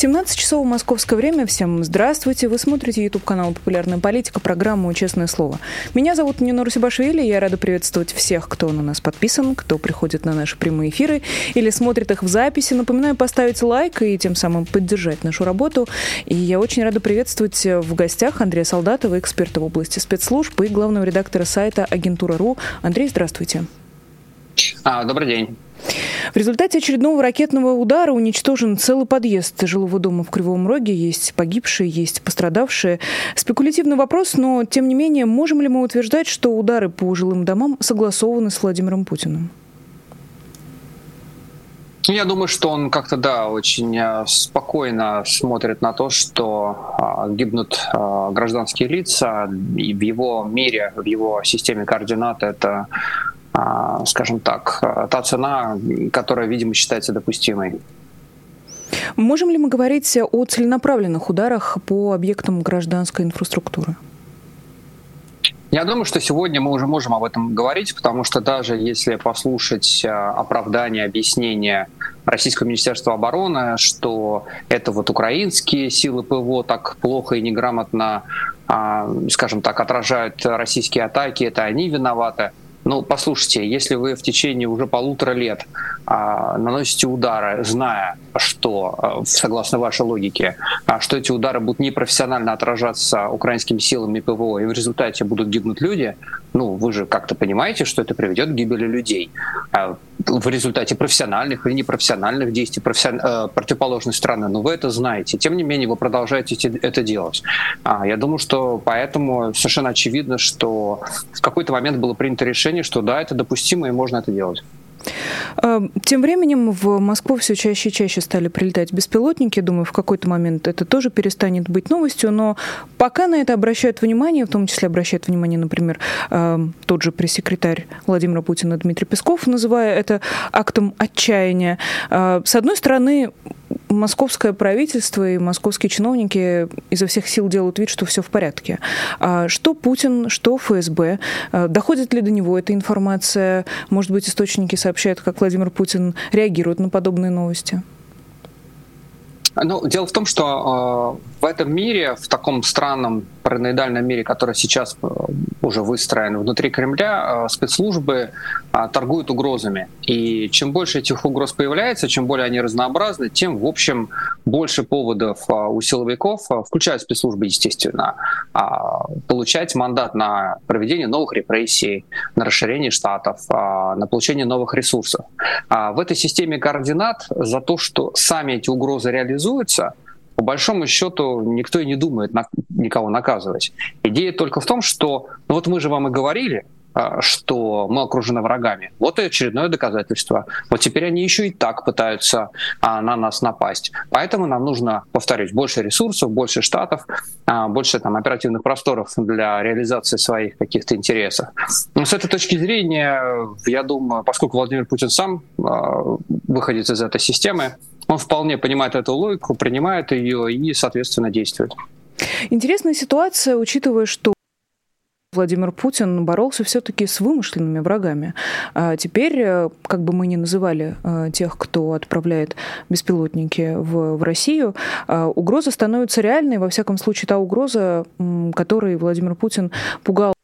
17 часов московское время. Всем здравствуйте. Вы смотрите YouTube канал «Популярная политика», программу «Честное слово». Меня зовут Нина Русибашвили. Я рада приветствовать всех, кто на нас подписан, кто приходит на наши прямые эфиры или смотрит их в записи. Напоминаю поставить лайк и тем самым поддержать нашу работу. И я очень рада приветствовать в гостях Андрея Солдатова, эксперта в области спецслужб и главного редактора сайта «Агентура.ру». Андрей, здравствуйте. А, добрый день. В результате очередного ракетного удара уничтожен целый подъезд жилого дома в Кривом Роге. Есть погибшие, есть пострадавшие. Спекулятивный вопрос, но тем не менее, можем ли мы утверждать, что удары по жилым домам согласованы с Владимиром Путиным? Я думаю, что он как-то, да, очень э, спокойно смотрит на то, что э, гибнут э, гражданские лица, и в его мире, в его системе координат это скажем так, а, та цена, которая, видимо, считается допустимой. Можем ли мы говорить о целенаправленных ударах по объектам гражданской инфраструктуры? Я думаю, что сегодня мы уже можем об этом говорить, потому что даже если послушать а, оправдание, объяснение Российского Министерства обороны, что это вот украинские силы ПВО так плохо и неграмотно, скажем так, отражают российские атаки, это они виноваты – ну, послушайте, если вы в течение уже полутора лет а, наносите удары, зная, что, а, согласно вашей логике, а, что эти удары будут непрофессионально отражаться украинскими силами ПВО, и в результате будут гибнуть люди, ну, вы же как-то понимаете, что это приведет к гибели людей. А, в результате профессиональных или непрофессиональных действий профессион... Э, противоположной страны. Но вы это знаете. Тем не менее, вы продолжаете это делать. А, я думаю, что поэтому совершенно очевидно, что в какой-то момент было принято решение, что да, это допустимо и можно это делать. Эм, тем временем в Москву все чаще и чаще стали прилетать беспилотники. Думаю, в какой-то момент это тоже перестанет быть новостью, но пока на это обращают внимание, в том числе обращает внимание, например, эм, тот же пресс-секретарь Владимира Путина Дмитрий Песков, называя это актом отчаяния. Э, с одной стороны, московское правительство и московские чиновники изо всех сил делают вид, что все в порядке. А что Путин, что ФСБ? Э, доходит ли до него эта информация? Может быть, источники сообщают, как Владимир Путин реагирует на подобные новости? Ну, дело в том, что э, в этом мире, в таком странном параноидальном мире, который сейчас уже выстроен внутри Кремля, э, спецслужбы э, торгуют угрозами. И чем больше этих угроз появляется, чем более они разнообразны, тем, в общем, больше поводов э, у силовиков, э, включая спецслужбы, естественно, получать мандат на проведение новых репрессий, на расширение штатов, на получение новых ресурсов. А в этой системе координат за то, что сами эти угрозы реализуют, реализуется, по большому счету никто и не думает на, никого наказывать. Идея только в том, что ну вот мы же вам и говорили, а, что мы окружены врагами. Вот и очередное доказательство. Вот теперь они еще и так пытаются а, на нас напасть. Поэтому нам нужно, повторюсь, больше ресурсов, больше штатов, а, больше там, оперативных просторов для реализации своих каких-то интересов. Но с этой точки зрения, я думаю, поскольку Владимир Путин сам выходит из этой системы, он вполне понимает эту логику, принимает ее и, соответственно, действует. Интересная ситуация, учитывая, что Владимир Путин боролся все-таки с вымышленными врагами. А теперь, э, как бы мы ни называли э, тех, кто отправляет беспилотники в, в Россию, э, угроза становится реальной. Во всяком случае, та угроза, которой Владимир Путин пугал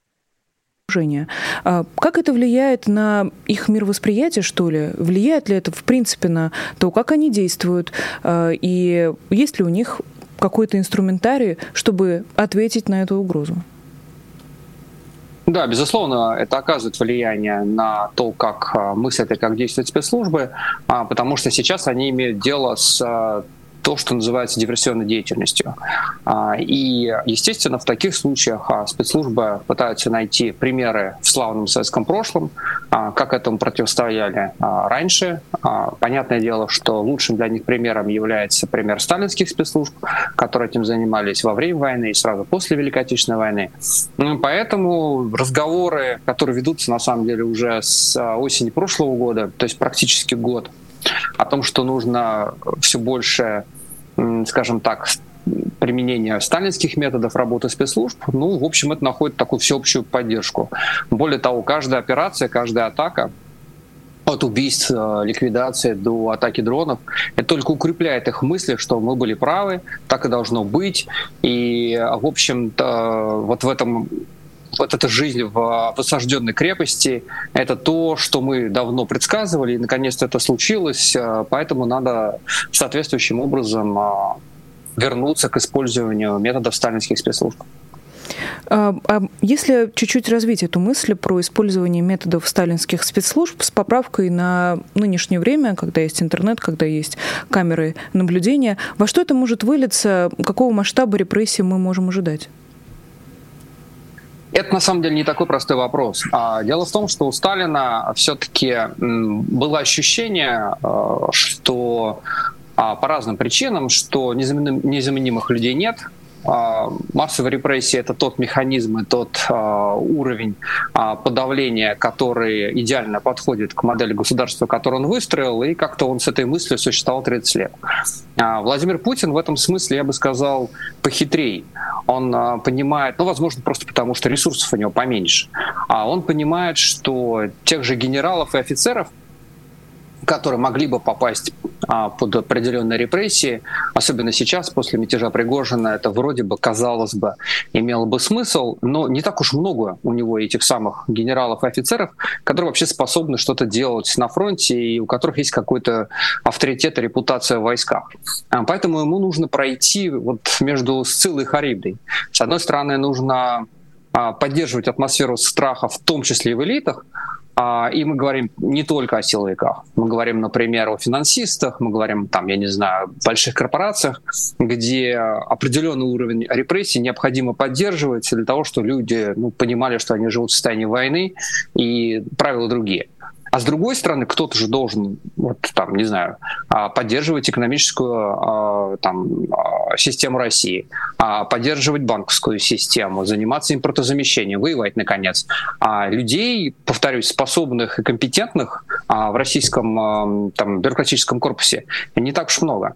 окружения. А как это влияет на их мировосприятие, что ли? Влияет ли это, в принципе, на то, как они действуют? А, и есть ли у них какой-то инструментарий, чтобы ответить на эту угрозу? Да, безусловно, это оказывает влияние на то, как а, мыслят и как действуют спецслужбы, потому что сейчас они имеют дело с то, что называется диверсионной деятельностью. А, и, естественно, в таких случаях а, спецслужбы пытаются найти примеры в славном советском прошлом, а, как этому противостояли раньше. Понятное дело, что лучшим для них примером является пример сталинских спецслужб, которые этим занимались во время войны и сразу после Великой Отечественной войны. Ну, поэтому разговоры, которые ведутся на самом деле уже с осени прошлого года, то есть практически год, о том, что нужно все больше скажем так, применения сталинских методов работы спецслужб, ну, в общем, это находит такую всеобщую поддержку. Более того, каждая операция, каждая атака от убийств, э, ликвидации до атаки дронов, это только укрепляет их мысли, что мы были правы, так и должно быть. И, в общем-то, вот в этом вот эта жизнь в высажденной крепости, это то, что мы давно предсказывали, и наконец-то это случилось, э, поэтому надо соответствующим образом э, вернуться к использованию методов сталинских спецслужб. А, а если чуть-чуть развить эту мысль про использование методов сталинских спецслужб с поправкой на нынешнее время, когда есть интернет, когда есть камеры наблюдения, во что это может вылиться, какого масштаба репрессий мы можем ожидать? Это на самом деле не такой простой вопрос. А дело в том, что у Сталина все-таки было ощущение, э, что а, по разным причинам, что незаменимых людей нет, массовые репрессии — это тот механизм и тот а, уровень а, подавления, который идеально подходит к модели государства, которую он выстроил, и как-то он с этой мыслью существовал 30 лет. Владимир Путин в этом смысле, я бы сказал, похитрей. Он понимает, ну, возможно, просто потому, что ресурсов у него поменьше, а он понимает, что тех же генералов и офицеров — которые могли бы попасть а, под определенные репрессии, особенно сейчас, после мятежа Пригожина, это вроде бы, казалось бы, имело бы смысл, но не так уж много у него этих самых генералов и офицеров, которые вообще способны что-то делать на фронте и у которых есть какой-то авторитет и репутация в войсках. А, поэтому ему нужно пройти вот между Сциллой и Харибдой. С одной стороны, нужно а, поддерживать атмосферу страха, в том числе и в элитах, и мы говорим не только о силовиках. Мы говорим, например, о финансистах, мы говорим, там, я не знаю, больших корпорациях, где определенный уровень репрессий необходимо поддерживать для того, чтобы люди ну, понимали, что они живут в состоянии войны и правила другие. А с другой стороны, кто-то же должен, вот там, не знаю, а, поддерживать экономическую а, там, а, систему России, поддерживать банковскую систему, заниматься импортозамещением, воевать, наконец. А людей, повторюсь, способных и компетентных в российском там, бюрократическом корпусе не так уж много.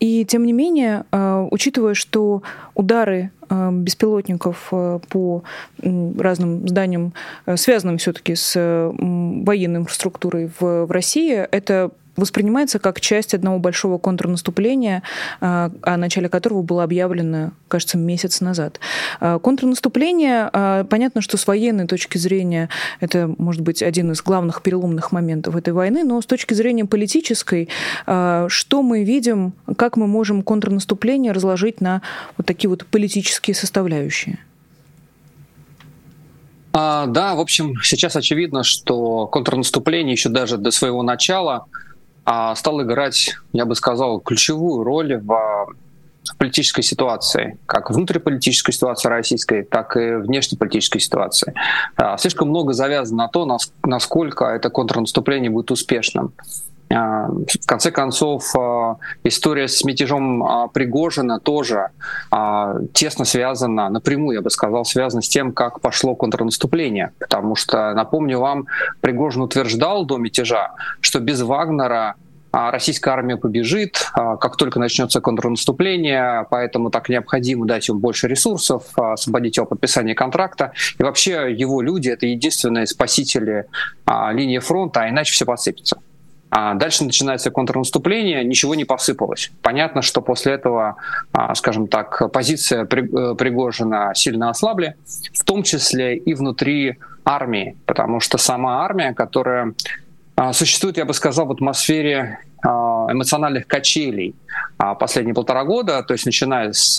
И тем не менее, учитывая, что удары Э, беспилотников по разным зданиям, связанным все-таки с военной инфраструктурой в России, это воспринимается как часть одного большого контрнаступления, а, о начале которого было объявлено, кажется, месяц назад. А, контрнаступление, а, понятно, что с военной точки зрения это может быть один из главных переломных моментов этой войны, но с точки зрения политической, что мы видим, как мы можем контрнаступление разложить на вот такие вот политические составляющие? А, да, в общем, сейчас очевидно, что контрнаступление еще даже до своего начала стал играть, я бы сказал, ключевую роль в в политической ситуации, как внутриполитической ситуации российской, так и внешнеполитической ситуации. А, слишком много завязано на то, насколько это контрнаступление будет успешным. А, в конце концов, а, история с мятежом а, Пригожина тоже тесно связана, напрямую, я бы сказал, связана с тем, как пошло контрнаступление. Потому что, напомню вам, Пригожин утверждал до мятежа, что без Вагнера российская армия побежит, как только начнется контрнаступление, поэтому так необходимо дать ему больше ресурсов, освободить его подписание контракта. И вообще его люди — это единственные спасители линии фронта, а иначе все посыпется. А дальше начинается контрнаступление, ничего не посыпалось. Понятно, что после этого, а, скажем так, позиция э, Пригожина сильно ослабли, в том числе и внутри армии, потому что сама армия, которая а, существует, я бы сказал, в атмосфере эмоциональных качелей а, последние полтора года, то есть начиная с,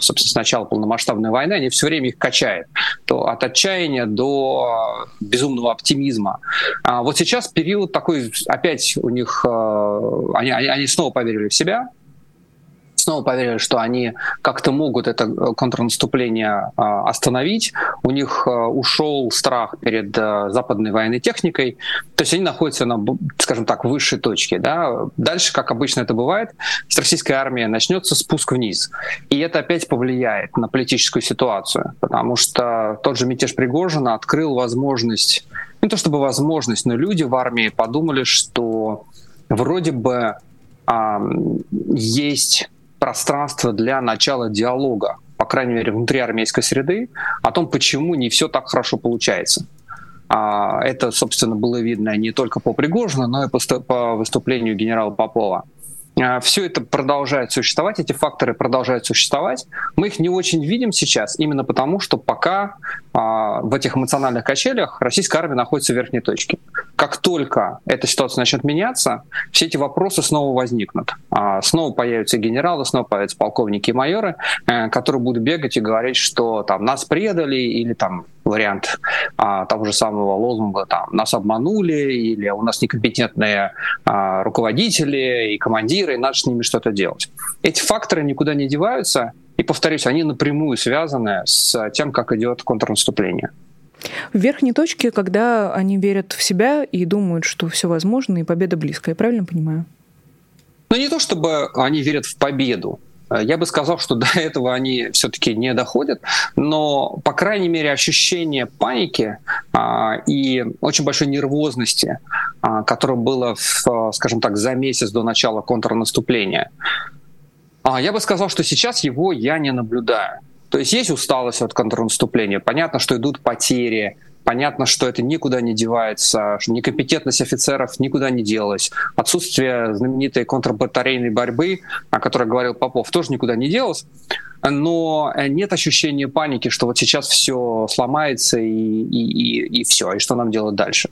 собственно, с начала полномасштабной войны, они все время их качают. То от отчаяния до безумного оптимизма. Вот сейчас период такой, опять у них, они, они снова поверили в себя, снова поверили, что они как-то могут это э, контрнаступление а, остановить. У них э, ушел страх перед э, западной военной техникой. То есть они находятся на, скажем так, высшей точке. Да? Дальше, как обычно это бывает, с российской армии начнется спуск вниз. И это опять повлияет на политическую ситуацию, потому что тот же мятеж Пригожина открыл возможность, не то чтобы возможность, но люди в армии подумали, что вроде бы а, есть пространство для начала диалога, по крайней мере, внутри армейской среды, о том, почему не все так хорошо получается. А, это, собственно, было видно не только по Пригожину, но и по выступлению генерала Попова. А, все это продолжает существовать, эти факторы продолжают существовать. Мы их не очень видим сейчас, именно потому, что пока в этих эмоциональных качелях российская армия находится в верхней точке. Как только эта ситуация начнет меняться, все эти вопросы снова возникнут. А, снова появятся генералы, снова появятся полковники и майоры, э, которые будут бегать и говорить, что там нас предали или там вариант а, того же самого лозунга, там, нас обманули, или у нас некомпетентные а, руководители и командиры, и надо с ними что-то делать. Эти факторы никуда не деваются, и, повторюсь, они напрямую связаны с тем, как идет контрнаступление. В верхней точке, когда они верят в себя и думают, что все возможно, и победа близкая, я правильно понимаю? Ну, не то чтобы они верят в победу, я бы сказал, что до этого они все-таки не доходят, но, по крайней мере, ощущение паники а, и очень большой нервозности, а, которое было, в, скажем так, за месяц до начала контрнаступления, а, я бы сказал, что сейчас его я не наблюдаю. То есть есть усталость от контрнаступления, понятно, что идут потери, Понятно, что это никуда не девается, что некомпетентность офицеров никуда не делась. Отсутствие знаменитой контрбатарейной борьбы, о которой говорил Попов, тоже никуда не делось. Но нет ощущения паники, что вот сейчас все сломается и, и, и, и все, и что нам делать дальше.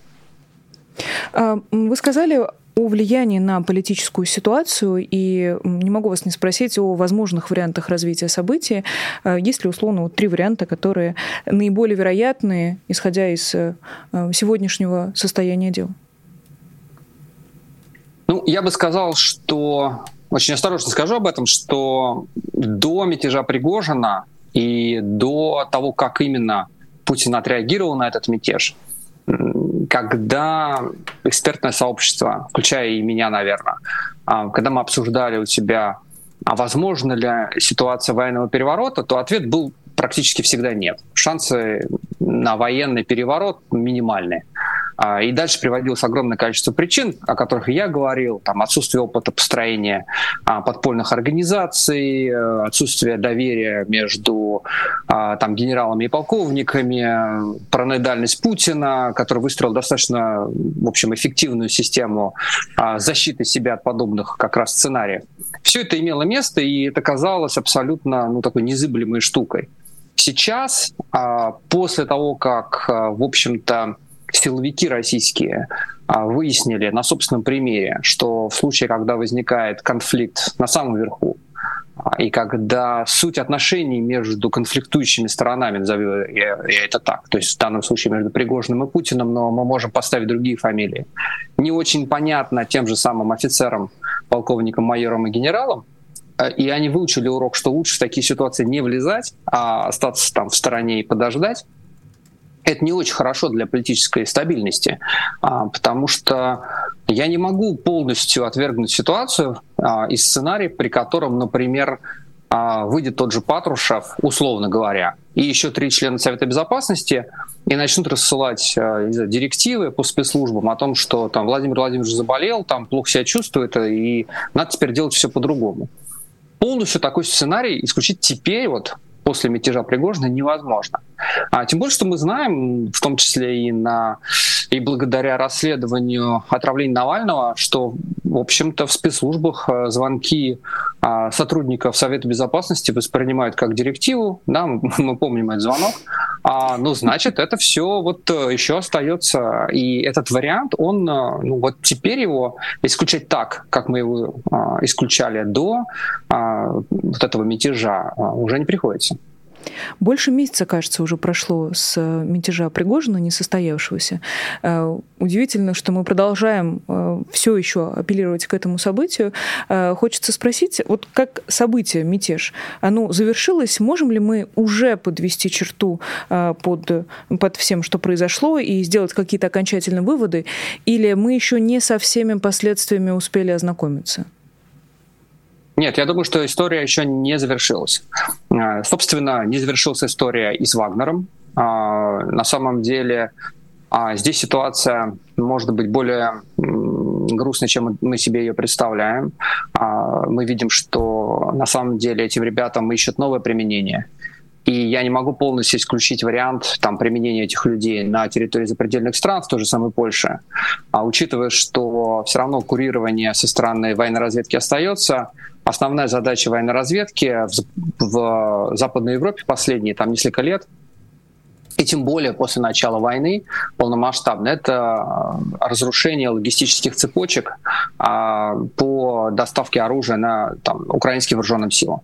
А, вы сказали о влиянии на политическую ситуацию, и не могу вас не спросить о возможных вариантах развития событий. А, есть ли, условно, вот три варианта, которые наиболее вероятные, исходя из э, сегодняшнего состояния дел? Ну, я бы сказал, что очень осторожно скажу об этом, что до мятежа Пригожина и до того, как именно Путин отреагировал на этот мятеж, когда экспертное сообщество, включая и меня, наверное, а, когда мы обсуждали у себя, а возможно ли ситуация военного переворота, то ответ был практически всегда нет. Шансы на военный переворот минимальные. А, и дальше приводилось огромное количество причин, о которых я говорил, там отсутствие опыта построения а, подпольных организаций, э, отсутствие доверия между а, там, генералами и полковниками, параноидальность Путина, который выстроил достаточно, в общем, эффективную систему защиты себя от подобных как раз сценариев. Все это имело место, и это казалось абсолютно ну, такой незыблемой штукой. Сейчас, после того, как, в общем-то, силовики российские а, выяснили на собственном примере, что в случае, когда возникает конфликт на самом верху, а, и когда суть отношений между конфликтующими сторонами, назову я, я это так, то есть в данном случае между Пригожиным и Путиным, но мы можем поставить другие фамилии, не очень понятно тем же самым офицерам, полковникам, майорам и генералам, а, и они выучили урок, что лучше в такие ситуации не влезать, а остаться там в стороне и подождать, это не очень хорошо для политической стабильности, а, потому что я не могу полностью отвергнуть ситуацию а, из сценария, при котором, например, а, выйдет тот же Патрушев, условно говоря, и еще три члена Совета Безопасности, и начнут рассылать знаю, директивы по спецслужбам о том, что там Владимир Владимирович заболел, там плохо себя чувствует, и надо теперь делать все по-другому. Полностью такой сценарий исключить теперь вот после мятежа Пригожина невозможно. А, тем более, что мы знаем, в том числе и, на, и благодаря расследованию отравления Навального, что, в общем-то, в спецслужбах э, звонки а, сотрудников Совета Безопасности воспринимают как директиву. Да, мы помним этот звонок. А, ну, значит, это все вот э, еще остается. И этот вариант, он, э, ну, вот теперь его исключать так, как мы его исключали до а, вот этого мятежа, уже не приходится. Больше месяца, кажется, уже прошло с э, мятежа Пригожина, несостоявшегося. Э, удивительно, что мы продолжаем э, все еще апеллировать к этому событию. Хочется спросить, вот как событие, мятеж, оно завершилось? Можем ли мы уже подвести черту под, под всем, что произошло, и сделать какие-то окончательные выводы? Или мы еще не со всеми последствиями успели ознакомиться? Нет, я думаю, что история еще не завершилась. А, собственно, не завершилась история и с Вагнером. А, на самом деле а, здесь ситуация может быть более грустной, чем мы себе ее представляем. Мы видим, что на самом деле этим ребятам ищут новое применение. И я не могу полностью исключить вариант там, применения этих людей на территории запредельных стран, в той же самой Польше. А учитывая, что все равно курирование со стороны военной разведки остается, основная задача военной разведки в, в Западной Европе последние там несколько лет и тем более после начала войны полномасштабно, это э, разрушение логистических цепочек а, по доставке оружия на там, украинским вооруженным силам.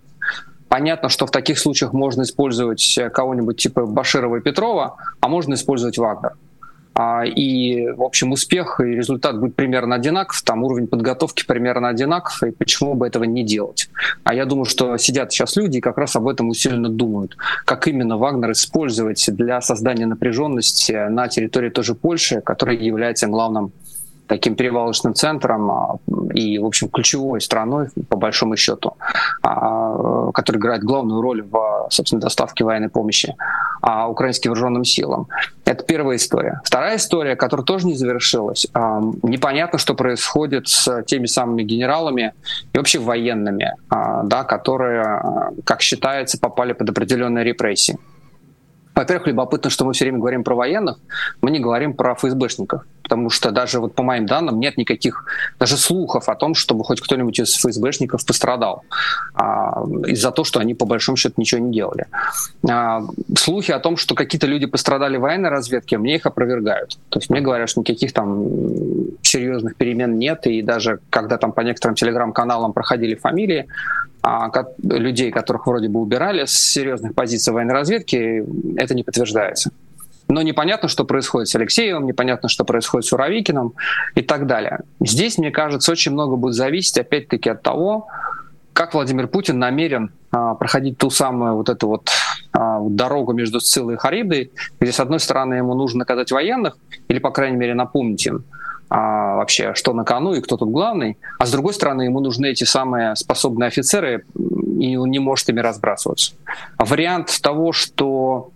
Понятно, что в таких случаях можно использовать кого-нибудь типа Баширова и Петрова, а можно использовать Вагнер. А, и, в общем, успех и результат будет примерно одинаков, там уровень подготовки примерно одинаков, и почему бы этого не делать? А я думаю, что сидят сейчас люди и как раз об этом усиленно думают, как именно Вагнер использовать для создания напряженности на территории тоже Польши, которая является главным таким перевалочным центром а, и, в общем, ключевой страной, по большому счету, а, который играет главную роль в, собственно, доставке военной помощи а, украинским вооруженным силам. Это первая история. Вторая история, которая тоже не завершилась. Непонятно, что происходит с теми самыми генералами и вообще военными, да, которые, как считается, попали под определенные репрессии. Во-первых, любопытно, что мы все время говорим про военных, мы не говорим про ФСБшников потому что даже вот по моим данным нет никаких даже слухов о том, чтобы хоть кто-нибудь из ФСБшников пострадал а, из-за того, что они по большому счету ничего не делали. А, слухи о том, что какие-то люди пострадали в военной разведке, мне их опровергают. То есть мне говорят, что никаких там серьезных перемен нет, и даже когда там по некоторым телеграм-каналам проходили фамилии, людей, которых вроде бы убирали с серьезных позиций военной разведки, это не подтверждается но непонятно, что происходит с Алексеевым, непонятно, что происходит с Уровикиным и так далее. Здесь, мне кажется, очень много будет зависеть, опять-таки, от того, как Владимир Путин намерен а, проходить ту самую вот эту вот а, дорогу между Сцилой и Харибдой, где, с одной стороны, ему нужно наказать военных, или, по крайней мере, напомнить им, а, вообще, что на кону и кто тут главный, а с другой стороны, ему нужны эти самые способные офицеры, и он не может ими разбрасываться. Вариант того, что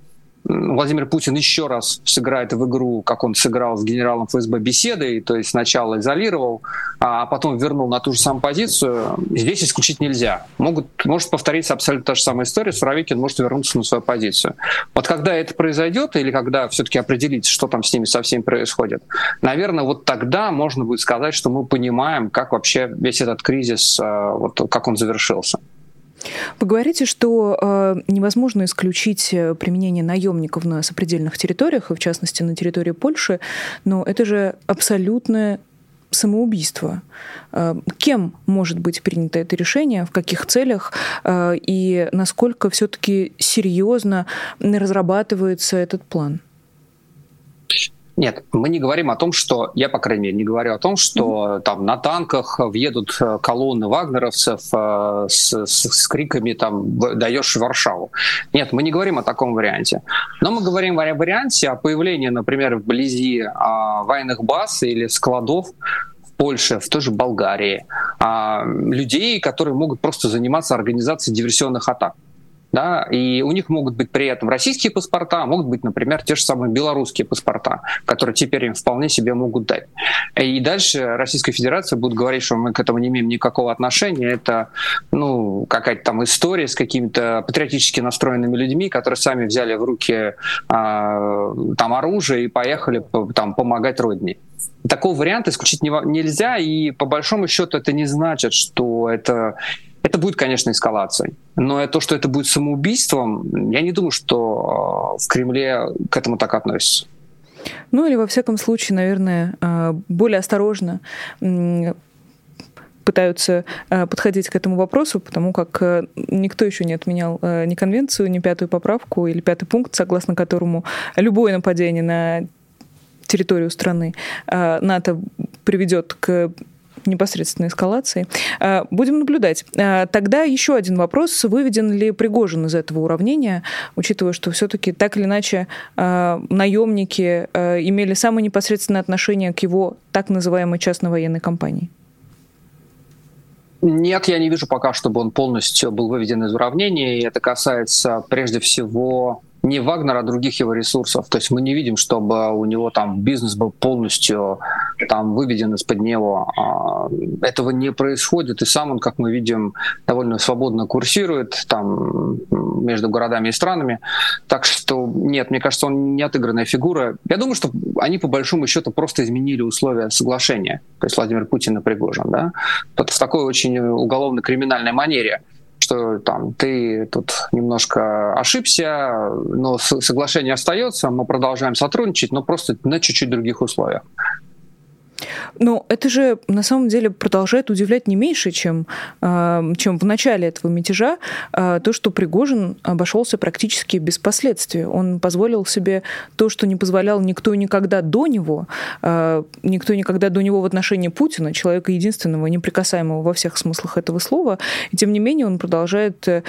Владимир Путин еще раз сыграет в игру, как он сыграл с генералом ФСБ беседой, то есть сначала изолировал, а потом вернул на ту же самую позицию, здесь исключить нельзя. Могут, может повториться абсолютно та же самая история, Суровикин может вернуться на свою позицию. Вот когда это произойдет, или когда все-таки определить, что там с ними совсем происходит, наверное, вот тогда можно будет сказать, что мы понимаем, как вообще весь этот кризис, а, вот, как он завершился. Вы говорите, что э, невозможно исключить э, применение наемников на сопредельных территориях, и в частности на территории Польши, но это же абсолютное самоубийство. Э, кем может быть принято это решение, в каких целях э, и насколько все-таки серьезно разрабатывается этот план? Нет, мы не говорим о том, что, я, по крайней мере, не говорю о том, что mm-hmm. там на танках въедут э, колонны вагнеровцев э, с, с, с криками там «даешь Варшаву». Нет, мы не говорим о таком варианте. Но мы говорим о варианте о появлении, например, вблизи э, военных баз или складов в Польше, в той же Болгарии, э, людей, которые могут просто заниматься организацией диверсионных атак да, и у них могут быть при этом российские паспорта, могут быть, например, те же самые белорусские паспорта, которые теперь им вполне себе могут дать. И дальше Российская Федерация будет говорить, что мы к этому не имеем никакого отношения, это ну, какая-то там история с какими-то патриотически настроенными людьми, которые сами взяли в руки а, там оружие и поехали там помогать родине такого варианта исключить нельзя, и по большому счету это не значит, что это это будет, конечно, эскалацией. Но то, что это будет самоубийством, я не думаю, что э, в Кремле к этому так относятся. Ну или, во всяком случае, наверное, э, более осторожно пытаются э, подходить к этому вопросу, потому как никто еще не отменял ни конвенцию, ни пятую поправку или пятый пункт, согласно которому любое нападение на территорию страны НАТО приведет к непосредственной эскалации. А, будем наблюдать. А, тогда еще один вопрос. Выведен ли Пригожин из этого уравнения, учитывая, что все-таки так или иначе а, наемники имели самое непосредственное отношение к его так называемой частной военной компании? Нет, я не вижу пока, чтобы он полностью был выведен из уравнения. И это касается прежде всего не Вагнера, а других его ресурсов. То есть мы не видим, чтобы у него там бизнес был полностью там выведен из-под него. А, этого не происходит, и сам он, как мы видим, довольно свободно курсирует там между городами и странами. Так что нет, мне кажется, он не отыгранная фигура. Я думаю, что они по большому счету просто изменили условия соглашения. То есть Владимир Путин и Пригожин, да, в такой очень уголовно-криминальной манере что там ты тут немножко ошибся, но соглашение остается, мы продолжаем сотрудничать, но просто на чуть-чуть других условиях. Но это же на самом деле продолжает удивлять не меньше, чем, а, чем в начале этого мятежа, а, то, что Пригожин обошелся практически без последствий. Он позволил себе то, что не позволял никто никогда до него, а, никто никогда до него в отношении Путина, человека единственного, неприкасаемого во всех смыслах этого слова. И тем не менее он продолжает э,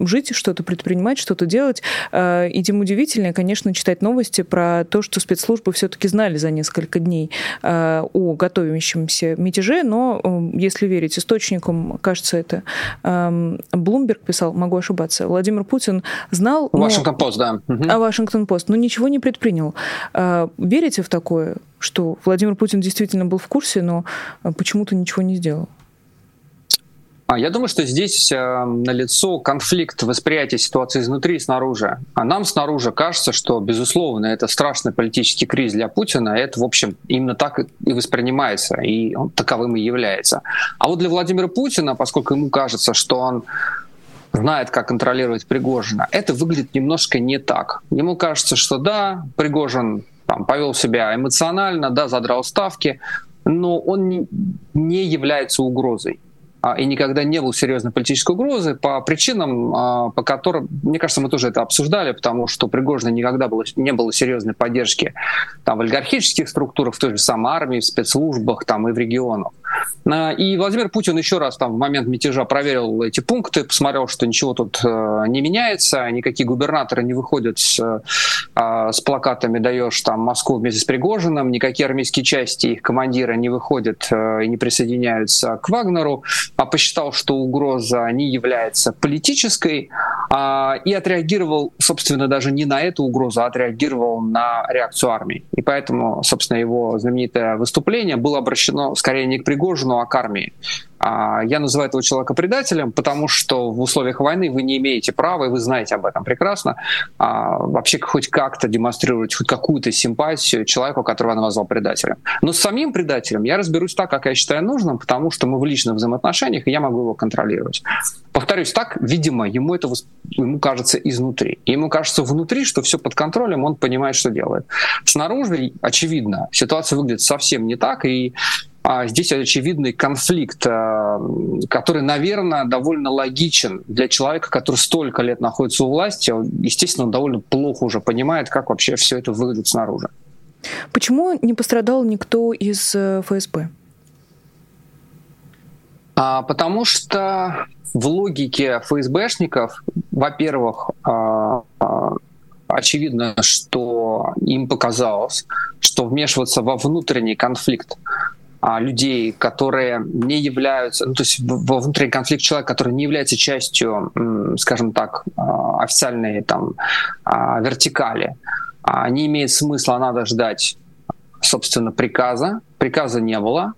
жить, что-то предпринимать, что-то делать. И тем удивительнее, конечно, читать новости про то, что спецслужбы все-таки знали за несколько дней о готовящемся мятеже, но, э, если верить источникам, кажется, это Блумберг писал, могу ошибаться, Владимир Путин знал... Вашингтон Пост, да. А Вашингтон Пост, но ничего не предпринял. А, верите в такое, что Владимир Путин действительно был в курсе, но э, почему-то ничего не сделал? А Я думаю, что здесь э, налицо конфликт восприятия ситуации изнутри и снаружи. А нам снаружи кажется, что, безусловно, это страшный политический кризис для Путина. Это, в общем, именно так и воспринимается, и он таковым и является. А вот для Владимира Путина, поскольку ему кажется, что он знает, как контролировать Пригожина, это выглядит немножко не так. Ему кажется, что да, Пригожин там, повел себя эмоционально, да, задрал ставки, но он не является угрозой. А, и никогда не был серьезной политической угрозы по причинам, а, по которым, мне кажется, мы тоже это обсуждали, потому что Пригожина никогда было, не было серьезной поддержки там, в олигархических структурах, в той же самой армии, в спецслужбах там, и в регионах. А, и Владимир Путин еще раз там в момент мятежа проверил эти пункты, посмотрел, что ничего тут э, не меняется, никакие губернаторы не выходят с, с плакатами «даешь там Москву вместе с Пригожиным», никакие армейские части, их командиры не выходят э, и не присоединяются к Вагнеру а посчитал, что угроза не является политической, а, и отреагировал, собственно, даже не на эту угрозу, а отреагировал на реакцию армии. И поэтому, собственно, его знаменитое выступление было обращено скорее не к Пригожину, а к я называю этого человека предателем, потому что в условиях войны вы не имеете права, и вы знаете об этом прекрасно, а, вообще хоть как-то демонстрировать хоть какую-то симпатию человеку, которого я назвал предателем. Но с самим предателем я разберусь так, как я считаю нужным, потому что мы в личных взаимоотношениях, и я могу его контролировать. Повторюсь, так, видимо, ему это ему кажется изнутри. ему кажется внутри, что все под контролем, он понимает, что делает. Снаружи, очевидно, ситуация выглядит совсем не так, и здесь очевидный конфликт, э, который, наверное, довольно логичен для человека, который столько лет находится у власти. Естественно, он довольно плохо уже понимает, как вообще все это выглядит снаружи. Почему не пострадал никто из э, ФСБ? А, потому что в логике ФСБшников, во-первых, а, а, очевидно, что им показалось, что вмешиваться во внутренний конфликт а, людей, которые не являются, ну, то есть во внутренний конфликт человека, который не является частью, скажем так, а, официальной там а, вертикали, не имеет смысла, надо ждать, собственно, приказа. Приказа не было,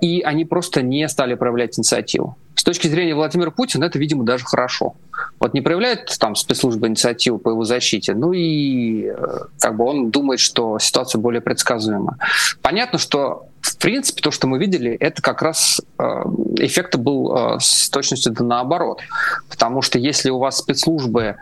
и они просто не стали проявлять инициативу. С точки зрения Владимира Путина это, видимо, даже хорошо. Вот не проявляет там спецслужба инициативу по его защите, ну и э, как бы он думает, что ситуация более предсказуема. Понятно, что в принципе, то, что мы видели, это как раз э, эффект был э, с точностью да наоборот. Потому что если у вас спецслужбы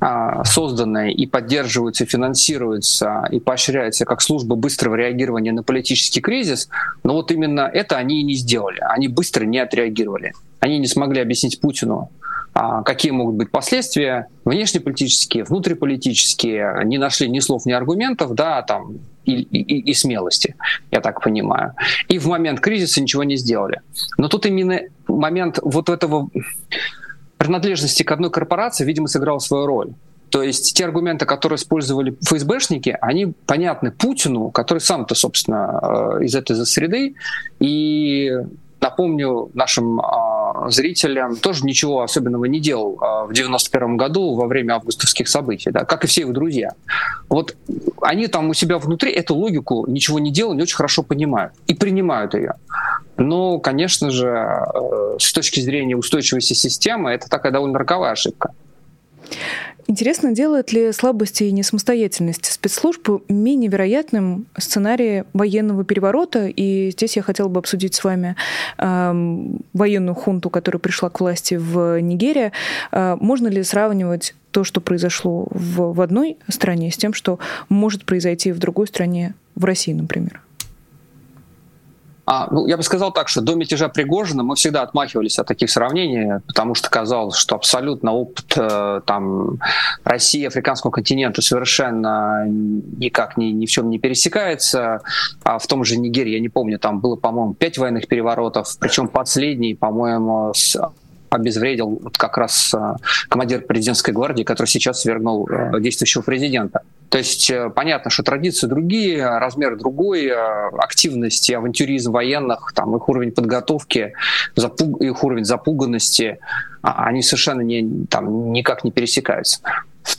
э, созданы и поддерживаются, финансируются и поощряются как служба быстрого реагирования на политический кризис, но вот именно это они и не сделали. Они быстро не отреагировали. Они не смогли объяснить Путину, какие могут быть последствия внешнеполитические, внутриполитические, не нашли ни слов, ни аргументов, да, там, и, и, и смелости, я так понимаю. И в момент кризиса ничего не сделали. Но тут именно момент вот этого принадлежности к одной корпорации, видимо, сыграл свою роль. То есть те аргументы, которые использовали ФСБшники, они понятны Путину, который сам-то, собственно, э, из этой среды, и напомню нашим э, зрителям, тоже ничего особенного не делал э, в 91 году во время августовских событий, да, как и все его друзья. Вот они там у себя внутри эту логику ничего не делал, не очень хорошо понимают и принимают ее. Но, конечно же, э, с точки зрения устойчивости системы, это такая довольно роковая ошибка. Интересно, делает ли слабости и несамостоятельность спецслужб менее вероятным сценарий военного переворота? И здесь я хотела бы обсудить с вами э, военную хунту, которая пришла к власти в Нигерии. Э, можно ли сравнивать то, что произошло в, в одной стране, с тем, что может произойти в другой стране, в России, например? А, ну, я бы сказал так, что до мятежа Пригожина мы всегда отмахивались от таких сравнений, потому что казалось, что абсолютно опыт э, там, России, африканского континента совершенно никак ни, ни в чем не пересекается. А в том же Нигерии, я не помню, там было, по-моему, пять военных переворотов, причем последний, по-моему, с обезвредил вот как раз э, командир президентской гвардии, который сейчас свергнул э, действующего президента. То есть э, понятно, что традиции другие, размер другой, активность и авантюризм военных, там, их уровень подготовки, запуг... их уровень запуганности, а, они совершенно не, там, никак не пересекаются. В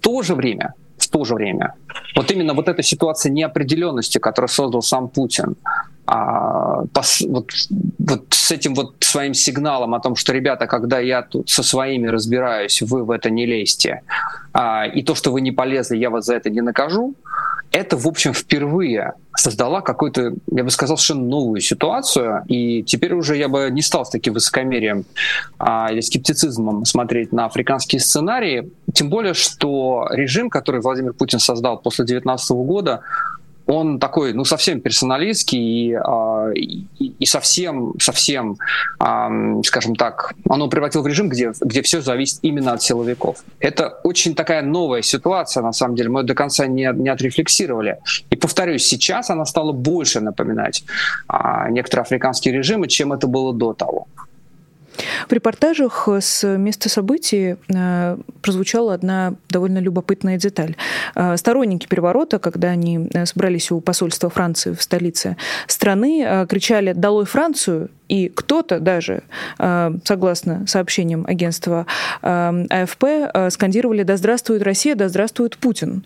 то же время, то же время, вот именно вот эта ситуация неопределенности, которую создал сам Путин, а, пос, вот, вот с этим вот своим сигналом о том, что, ребята, когда я тут со своими разбираюсь, вы в это не лезьте, а, и то, что вы не полезли, я вас за это не накажу, это, в общем, впервые создала какую-то, я бы сказал, совершенно новую ситуацию, и теперь уже я бы не стал с таким высокомерием а, или скептицизмом смотреть на африканские сценарии, тем более, что режим, который Владимир Путин создал после 2019 года, он такой, ну, совсем персоналистский и, а, и, и совсем, совсем, скажем так, оно превратил в режим, где, где все зависит именно от силовиков. Это очень такая новая ситуация, на самом деле, мы до конца не, не отрефлексировали. И повторюсь, сейчас она стала больше напоминать а, некоторые африканские режимы, чем это было до того. В репортажах с места событий э, прозвучала одна довольно любопытная деталь. Э, сторонники переворота, когда они э, собрались у посольства Франции в столице страны, кричали «Долой Францию!» И кто-то даже, согласно сообщениям агентства АФП, скандировали «Да здравствует Россия! Да здравствует Путин!».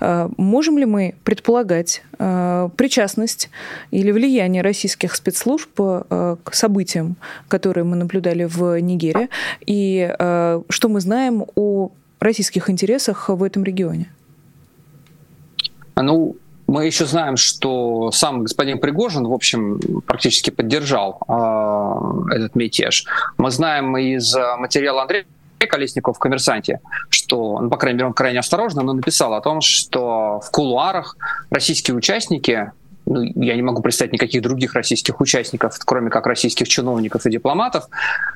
Можем ли мы предполагать причастность или влияние российских спецслужб к событиям, которые мы наблюдали в Нигерии, и что мы знаем о российских интересах в этом регионе? Ну, мы еще знаем, что сам господин Пригожин, в общем, практически поддержал э, этот мятеж. Мы знаем из материала Андрея Колесникова в «Коммерсанте», что, ну, по крайней мере, он крайне осторожно, но написал о том, что в кулуарах российские участники ну, я не могу представить никаких других российских участников, кроме как российских чиновников и дипломатов,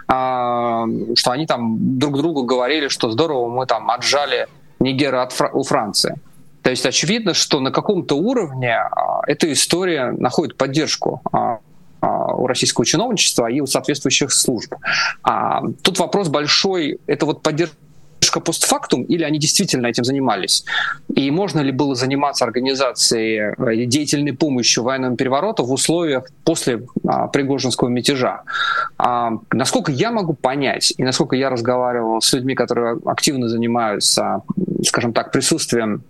а, что они там друг другу говорили, что здорово, мы там отжали Нигера от Фра- у Франции. То есть очевидно, что на каком-то уровне а, эта история находит поддержку а, а, у российского чиновничества и у соответствующих служб. Тут вопрос большой, это вот поддержка постфактум или они действительно этим занимались? И можно ли было заниматься организацией э, деятельной помощью военному перевороту в условиях после а, Пригожинского мятежа? А, насколько я могу понять, и насколько я разговаривал с людьми, которые активно занимаются, скажем так, присутствием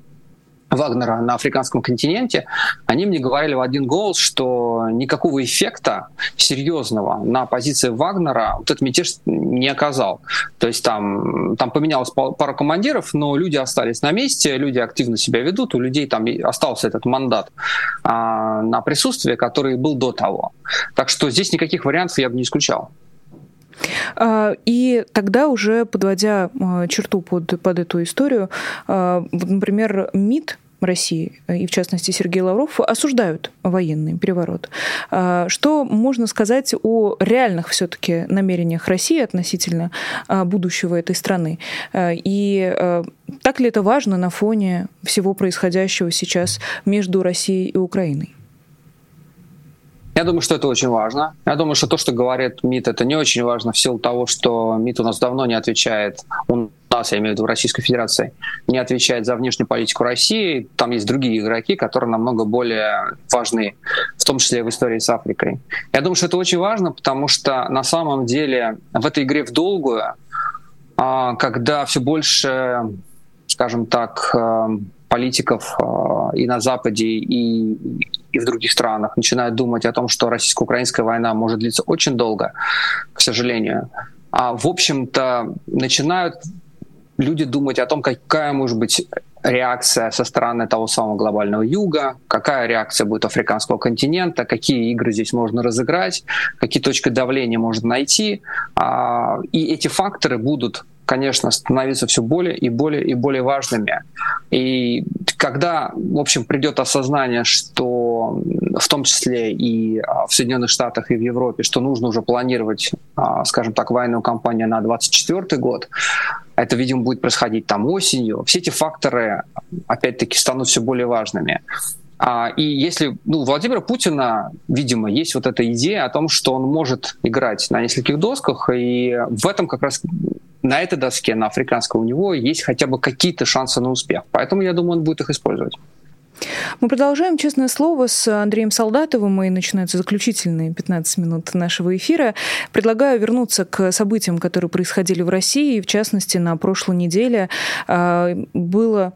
Вагнера на африканском континенте, они мне говорили в один голос, что никакого эффекта серьезного на позиции Вагнера вот этот мятеж не оказал. То есть там, там поменялась пара командиров, но люди остались на месте, люди активно себя ведут, у людей там остался этот мандат а, на присутствие, который был до того. Так что здесь никаких вариантов я бы не исключал. А, и тогда уже подводя а, черту под, под эту историю, а, например, МИД России, и в частности Сергей Лавров, осуждают военный переворот. Что можно сказать о реальных все-таки намерениях России относительно будущего этой страны? И так ли это важно на фоне всего происходящего сейчас между Россией и Украиной? Я думаю, что это очень важно. Я думаю, что то, что говорит МИД, это не очень важно в силу того, что МИД у нас давно не отвечает. У нас, я имею в виду Российской Федерации, не отвечает за внешнюю политику России. Там есть другие игроки, которые намного более важны, в том числе в истории с Африкой. Я думаю, что это очень важно, потому что на самом деле в этой игре в долгую, а, когда все больше, скажем так, э, политиков э, и на Западе, и, и в других странах начинают думать о том, что российско-украинская война может длиться очень долго, к сожалению, а в общем-то начинают люди думать о том, какая может быть реакция со стороны того самого глобального юга, какая реакция будет африканского континента, какие игры здесь можно разыграть, какие точки давления можно найти. А, и эти факторы будут конечно, становиться все более и более и более важными. И когда, в общем, придет осознание, что в том числе и а, в Соединенных Штатах, и в Европе, что нужно уже планировать, а, скажем так, военную кампанию на 2024 год, это, видимо, будет происходить там осенью, все эти факторы, опять-таки, станут все более важными. А, и если ну, у Владимира Путина, видимо, есть вот эта идея о том, что он может играть на нескольких досках, и в этом как раз на этой доске, на африканской, у него есть хотя бы какие-то шансы на успех. Поэтому, я думаю, он будет их использовать. Мы продолжаем «Честное слово» с Андреем Солдатовым, и начинаются заключительные 15 минут нашего эфира. Предлагаю вернуться к событиям, которые происходили в России. В частности, на прошлой неделе а, было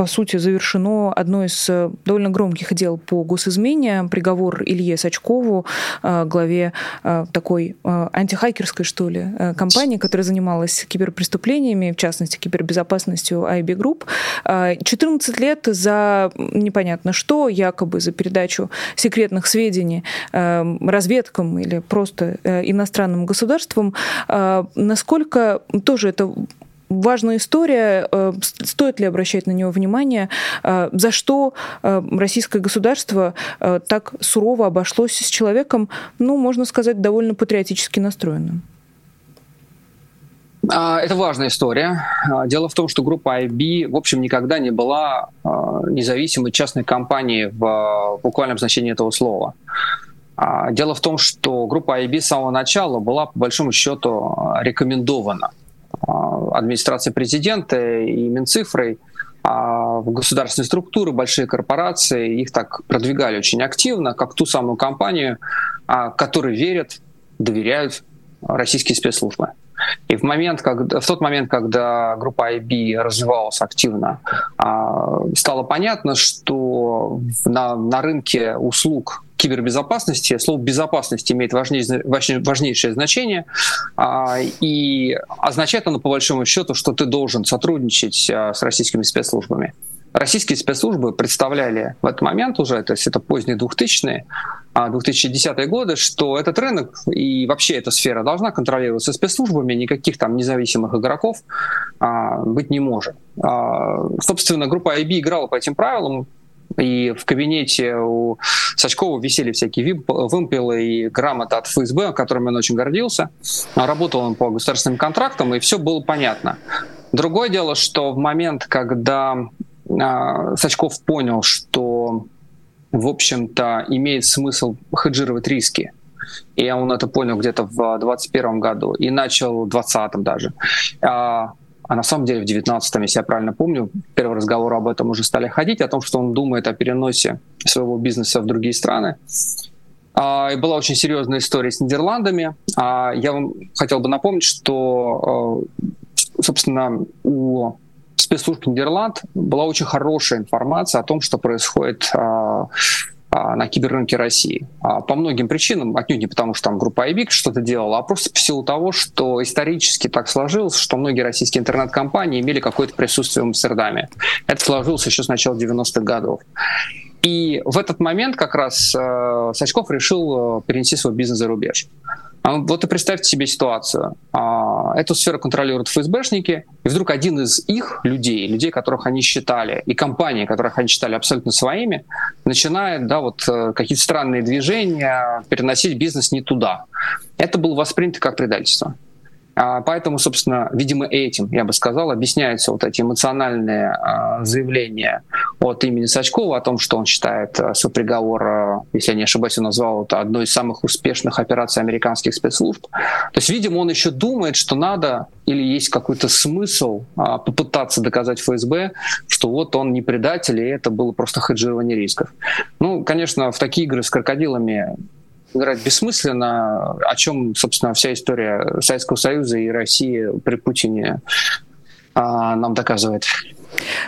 по сути, завершено одно из э, довольно громких дел по госизмене, приговор Илье Сачкову, э, главе э, такой антихакерской, что ли, компании, которая занималась киберпреступлениями, в частности, кибербезопасностью IB Group. 14 лет за непонятно что, якобы за передачу секретных сведений разведкам или просто иностранным государствам. Насколько тоже это важная история. Э, стоит ли обращать на него внимание? Э, за что э, российское государство так сурово обошлось с человеком, ну, можно сказать, довольно патриотически настроенным? А, это важная история. А, дело в том, что группа IB, в общем, никогда не была а, независимой частной компанией в буквальном значении этого слова. Дело в том, что группа IB с самого начала была, по большому счету, рекомендована а, администрации президента и Минцифрой а в государственные структуры, большие корпорации, их так продвигали очень активно, как ту самую компанию, а, которой верят, доверяют российские спецслужбы. И в, момент, когда, в тот момент, когда группа IB развивалась активно, а, стало понятно, что на, на рынке услуг кибербезопасности. Слово «безопасность» имеет важнейшее, важнейшее значение, а, и означает оно, по большому счету, что ты должен сотрудничать а, с российскими спецслужбами. Российские спецслужбы представляли в этот момент уже, то есть это поздние 2000-е, 2010-е годы, что этот рынок и вообще эта сфера должна контролироваться спецслужбами, никаких там независимых игроков а, быть не может. А, собственно, группа IB играла по этим правилам, и в кабинете у Сачкова висели всякие вымпелы и грамоты от ФСБ, которыми он очень гордился. Работал он по государственным контрактам, и все было понятно. Другое дело, что в момент, когда э, Сачков понял, что, в общем-то, имеет смысл хеджировать риски, и он это понял где-то в 2021 году и начал в 2020 даже, а, а на самом деле в 19-м, если я правильно помню, первый разговор об этом уже стали ходить, о том, что он думает о переносе своего бизнеса в другие страны. А, и была очень серьезная история с Нидерландами. А, я вам хотел бы напомнить, что, а, собственно, у спецслужб Нидерланд была очень хорошая информация о том, что происходит а, на киберрынке России. А, по многим причинам, отнюдь не потому, что там группа IBIC что-то делала, а просто по силу того, что исторически так сложилось, что многие российские интернет-компании имели какое-то присутствие в Амстердаме. Это сложилось еще с начала 90-х годов. И в этот момент как раз э, Сачков решил э, перенести свой бизнес за рубеж. А вот и представьте себе ситуацию. А, эту сферу контролируют ФСБшники, и вдруг один из их людей, людей, которых они считали, и компании, которых они считали абсолютно своими, начинает да, вот, э, какие-то странные движения, переносить бизнес не туда. Это было воспринято как предательство. А, поэтому, собственно, видимо, этим, я бы сказал, объясняются вот эти эмоциональные заявления от имени Сачкова о том, что он считает свой приговор, если я не ошибаюсь, он назвал это одной из самых успешных операций американских спецслужб. То есть, видимо, он еще думает, что надо или есть какой-то смысл попытаться доказать ФСБ, что вот он не предатель, и это было просто хеджирование рисков. Ну, конечно, в такие игры с крокодилами играть бессмысленно, о чем, собственно, вся история Советского Союза и России при Путине а, нам доказывает.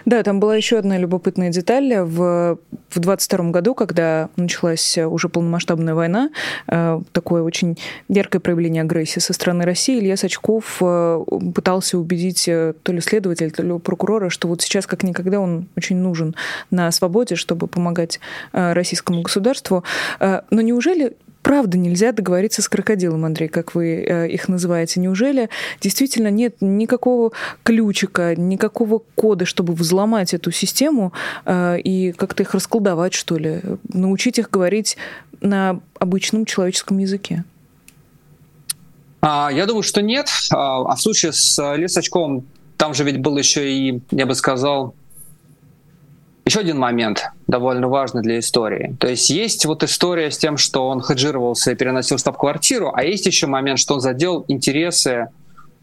Да, там была еще одна любопытная деталь. В, в 22 году, когда началась уже полномасштабная война, э, такое очень яркое проявление агрессии со стороны России, Илья Сачков э, пытался убедить э, то ли следователя, то ли прокурора, что вот сейчас как никогда он очень нужен на свободе, чтобы помогать российскому государству. Но неужели правда нельзя договориться с крокодилом, Андрей, как вы э, их называете? Неужели действительно нет никакого ключика, никакого кода, чтобы взломать эту систему э, и как-то их расколдовать, что ли? Научить их говорить на обычном человеческом языке? А, я думаю, что нет. А, а в случае с Лисачковым там же ведь был еще и, я бы сказал, еще один момент, довольно важный для истории. То есть есть вот история с тем, что он хеджировался и переносил штаб-квартиру, а есть еще момент, что он задел интересы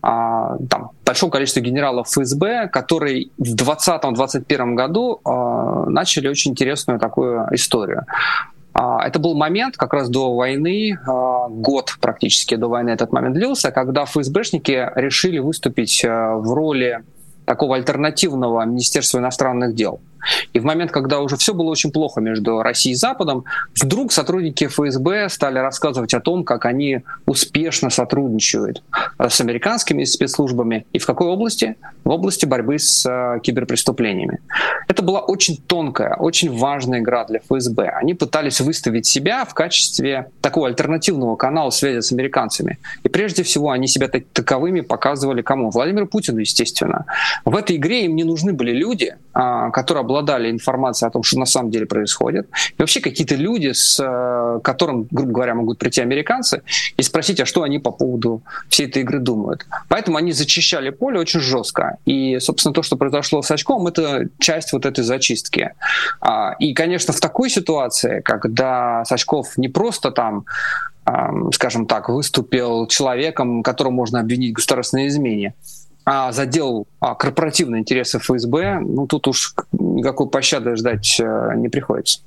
а, там, большого количества генералов ФСБ, которые в 2020-2021 году а, начали очень интересную такую историю. А, это был момент как раз до войны, а, год практически до войны этот момент длился, когда ФСБшники решили выступить а, в роли такого альтернативного Министерства иностранных дел. И в момент, когда уже все было очень плохо между Россией и Западом, вдруг сотрудники ФСБ стали рассказывать о том, как они успешно сотрудничают с американскими спецслужбами. И в какой области? В области борьбы с э, киберпреступлениями. Это была очень тонкая, очень важная игра для ФСБ. Они пытались выставить себя в качестве такого альтернативного канала связи с американцами. И прежде всего они себя таковыми показывали кому? Владимиру Путину, естественно. В этой игре им не нужны были люди, а, которые обладали информацией о том, что на самом деле происходит. И вообще какие-то люди, с э, которым, грубо говоря, могут прийти американцы и спросить, а что они по поводу всей этой игры думают. Поэтому они зачищали поле очень жестко. И, собственно, то, что произошло с очком, это часть вот этой зачистки. А, и, конечно, в такой ситуации, когда Сачков не просто там скажем так, выступил человеком, которого можно обвинить в государственной измене, а задел а, корпоративные интересы ФСБ, ну тут уж никакой пощады ждать э, не приходится.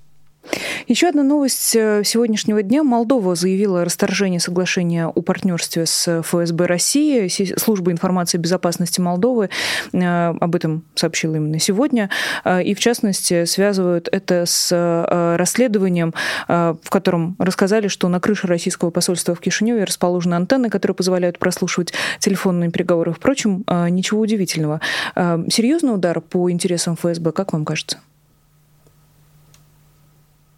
Еще одна новость э, сегодняшнего дня. Молдова заявила о расторжении соглашения о партнерстве с ФСБ России. Служба информации безопасности Молдовы э, об этом сообщила именно сегодня. Э, и, в частности, связывают это с расследованием, в котором рассказали, что на крыше российского посольства в Кишиневе расположены антенны, которые позволяют прослушивать телефонные переговоры. Впрочем, ничего удивительного. Серьезный удар по интересам ФСБ, как вам кажется?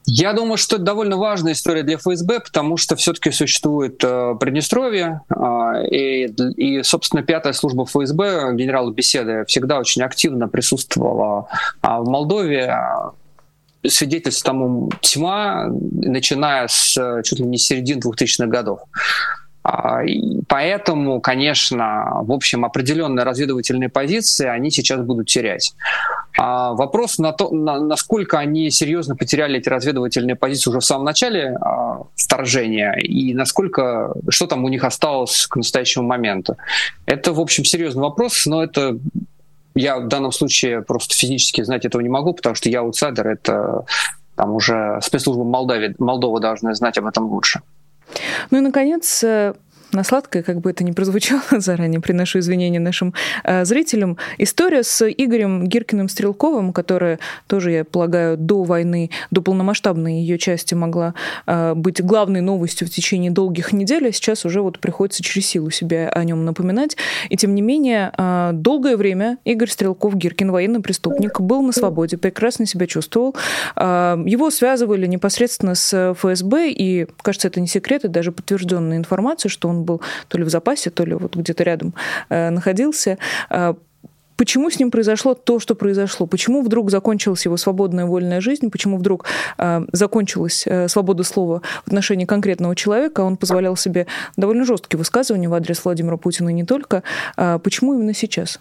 Я думаю, что это довольно важная история для ФСБ, потому что все-таки существует э, Приднестровье, э, и, и, собственно, пятая служба ФСБ, генерала Беседы, всегда очень активно присутствовала э, в Молдове. Свидетельств тому тьма, начиная с э, чуть ли не середины 2000-х годов. А, поэтому, конечно, в общем, определенные разведывательные позиции они сейчас будут терять. А вопрос на то, на, насколько они серьезно потеряли эти разведывательные позиции уже в самом начале а, вторжения и насколько, что там у них осталось к настоящему моменту. Это, в общем, серьезный вопрос, но это я в данном случае просто физически знать этого не могу, потому что я аутсайдер, это там уже спецслужбы Молдавии, Молдовы должны знать об этом лучше. Ну и, наконец, э, на сладкое, как бы это ни прозвучало заранее, приношу извинения нашим э, зрителям. История с Игорем Гиркиным-Стрелковым, которая тоже, я полагаю, до войны, до полномасштабной ее части могла э, быть главной новостью в течение долгих недель, а сейчас уже вот приходится через силу себя о нем напоминать. И тем не менее, э, долгое время Игорь Стрелков-Гиркин, военный преступник, был на свободе, прекрасно себя чувствовал. Э, его связывали непосредственно с ФСБ, и, кажется, это не секрет, и даже подтвержденная информация, что он был то ли в запасе, то ли вот где-то рядом э, находился. Э, почему с ним произошло то, что произошло? Почему вдруг закончилась его свободная вольная жизнь? Почему вдруг э, закончилась э, свобода слова в отношении конкретного человека? Он позволял себе довольно жесткие высказывания в адрес Владимира Путина и не только. Э, почему именно сейчас?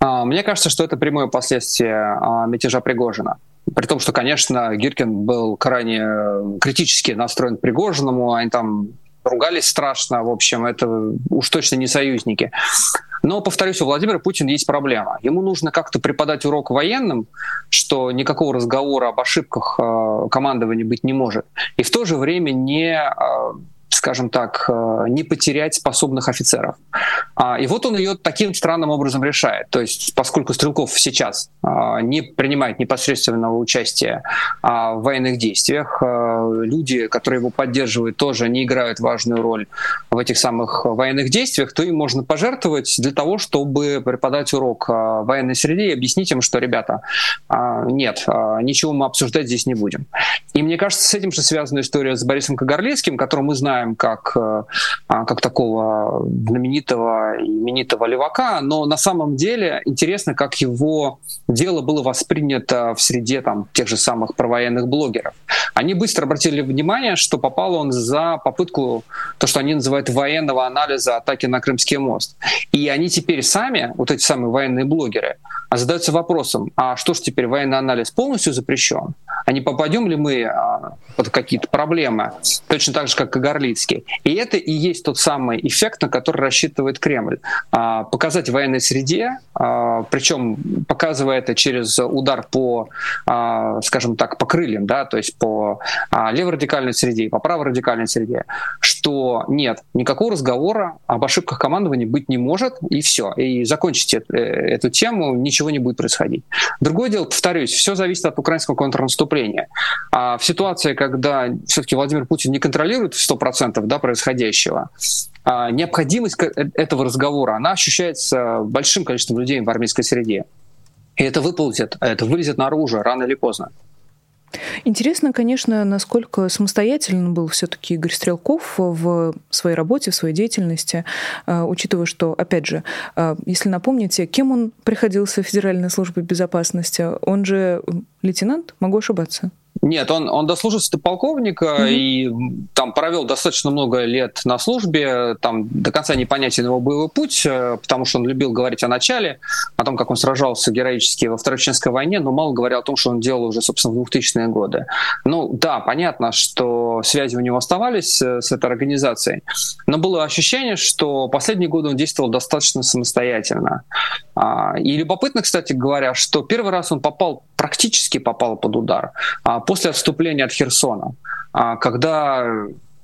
А, мне кажется, что это прямое последствие а, мятежа Пригожина. При том, что, конечно, Гиркин был крайне э, критически настроен к Пригожиному, они там ругались страшно, в общем, это уж точно не союзники. Но, повторюсь, у Владимира Путина есть проблема. Ему нужно как-то преподать урок военным, что никакого разговора об ошибках э, командования быть не может. И в то же время не э, скажем так, э, не потерять способных офицеров. А, и вот он ее таким странным образом решает. То есть, поскольку Стрелков сейчас а, не принимает непосредственного участия а, в военных действиях, люди, которые его поддерживают, тоже не играют важную роль в этих самых военных действиях, то им можно пожертвовать для того, чтобы преподать урок военной среде и объяснить им, что, ребята, нет, ничего мы обсуждать здесь не будем. И мне кажется, с этим же связана история с Борисом Кагарлицким, которого мы знаем знаем как, э, а, как такого знаменитого, именитого левака, но на самом деле интересно, как его дело было воспринято в среде там, тех же самых провоенных блогеров. Они быстро обратили внимание, что попал он за попытку, то, что они называют военного анализа атаки на Крымский мост. И они теперь сами, вот эти самые военные блогеры, задаются вопросом, а что ж теперь военный анализ полностью запрещен? А не попадем ли мы а, под какие-то проблемы, точно так же, как и Горлицкий? И это и есть тот самый эффект, на который рассчитывает Кремль. А, показать военной среде, а, причем показывая это через удар по, скажем так, по крыльям, да, то есть по леворадикальной среде и по праворадикальной среде, что нет, никакого разговора об ошибках командования быть не может, и все. И закончите э, эту тему, ничего не будет происходить. Другое дело, повторюсь, все зависит от украинского контрнаступления. А в ситуации, когда все-таки Владимир Путин не контролирует 100% да, происходящего, а необходимость э, этого разговора, она ощущается большим количеством людей в армейской среде. И это выползет, это вылезет наружу рано или поздно. Интересно, конечно, насколько самостоятельно был все-таки Игорь Стрелков в своей работе, в своей деятельности, а, учитывая, что, опять же, а, если напомните, кем он приходился в Федеральной службе безопасности, он же лейтенант, могу ошибаться? Нет, он, он дослужился до полковника mm-hmm. и там провел достаточно много лет на службе. Там до конца непонятен его боевой путь, э, потому что он любил говорить о начале, о том, как он сражался героически во Второй Чеченской войне, но мало говорил о том, что он делал уже, собственно, в 2000-е годы. Ну да, понятно, что связи у него оставались э, с этой организацией, но было ощущение, что последние годы он действовал достаточно самостоятельно. А, и любопытно, кстати говоря, что первый раз он попал, практически попал под удар а, после отступления от Херсона, а, когда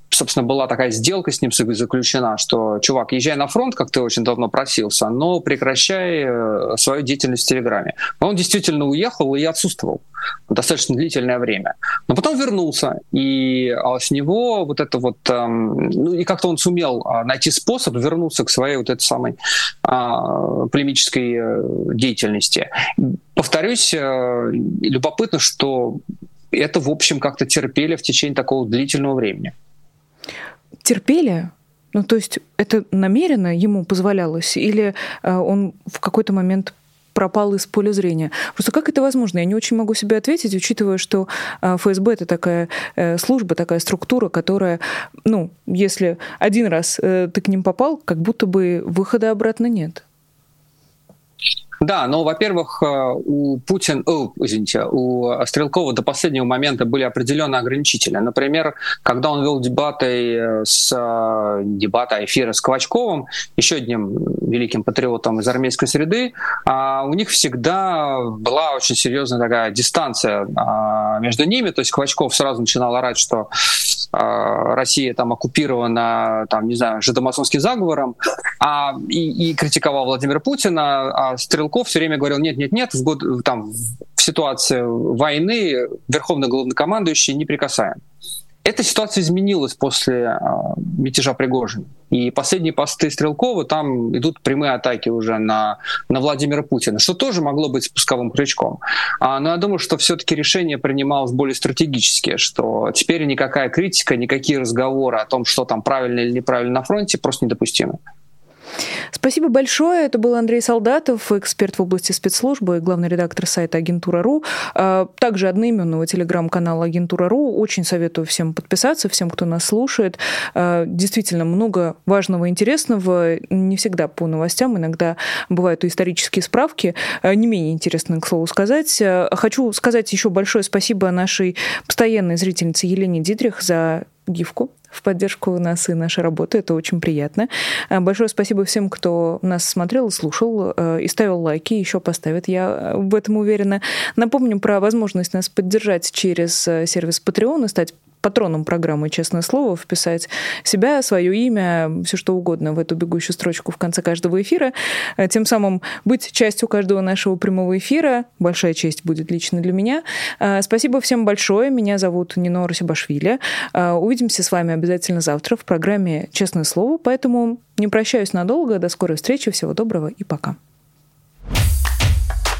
собственно, была такая сделка с ним заключена, что, чувак, езжай на фронт, как ты очень давно просился, но прекращай э, свою деятельность в Телеграме. Он действительно уехал и отсутствовал достаточно длительное время. Но потом вернулся, и а с него вот это вот, эм, ну и как-то он сумел найти способ вернуться к своей вот этой самой полемической э, деятельности. Повторюсь, э, любопытно, что это, в общем, как-то терпели в течение такого длительного времени. Терпели? Ну, то есть это намеренно ему позволялось? Или э, он в какой-то момент пропал из поля зрения. Просто как это возможно? Я не очень могу себе ответить, учитывая, что э, ФСБ это такая служба, такая структура, которая, ну, если один раз ты к ним попал, как будто бы выхода обратно нет. Да, но, во-первых, э, у Путина, о, извините, у Стрелкова до последнего момента были определенные ограничители. Например, когда он вел дебаты э, с э, дебата эфира с Ковачковым, еще одним великим патриотом из армейской среды, а, у них всегда была очень серьезная такая дистанция а, между ними. То есть Ковачков сразу начинал орать, что Россия там оккупирована, там, не знаю, жидомасонским заговором, а, и, и критиковал Владимира Путина, а Стрелков Стрелков все время говорил, нет-нет-нет, в, год, там, в ситуации войны верховный главнокомандующий не прикасаем. Эта ситуация изменилась после э, мятежа Пригожина. И последние посты Стрелкова, там идут прямые атаки уже на, на Владимира Путина, что тоже могло быть спусковым крючком. А, но я думаю, что все-таки решение принималось более стратегически, что теперь никакая критика, никакие разговоры о том, что там правильно или неправильно на фронте, просто недопустимы. Спасибо большое. Это был Андрей Солдатов, эксперт в области спецслужбы, главный редактор сайта Агентура.ру, а, также одноименного телеграм-канала Агентура.ру. Очень советую всем подписаться, всем, кто нас слушает. А, действительно, много важного интересного. Не всегда по новостям, иногда бывают и исторические справки, а, не менее интересные, к слову сказать. Хочу сказать еще большое спасибо нашей постоянной зрительнице Елене Дидрих за гифку в поддержку нас и нашей работы. Это очень приятно. Э, большое спасибо всем, кто нас смотрел, слушал э, и ставил лайки, еще поставит. Я в этом уверена. Напомню про возможность нас поддержать через э, сервис Patreon и стать патроном программы «Честное слово» вписать себя, свое имя, все что угодно в эту бегущую строчку в конце каждого эфира. Э, тем самым быть частью каждого нашего прямого эфира. Большая честь будет лично для меня. Э, спасибо всем большое. Меня зовут Нино Русибашвили. Э, увидимся с вами обязательно завтра в программе «Честное слово». Поэтому не прощаюсь надолго. До скорой встречи. Всего доброго и пока.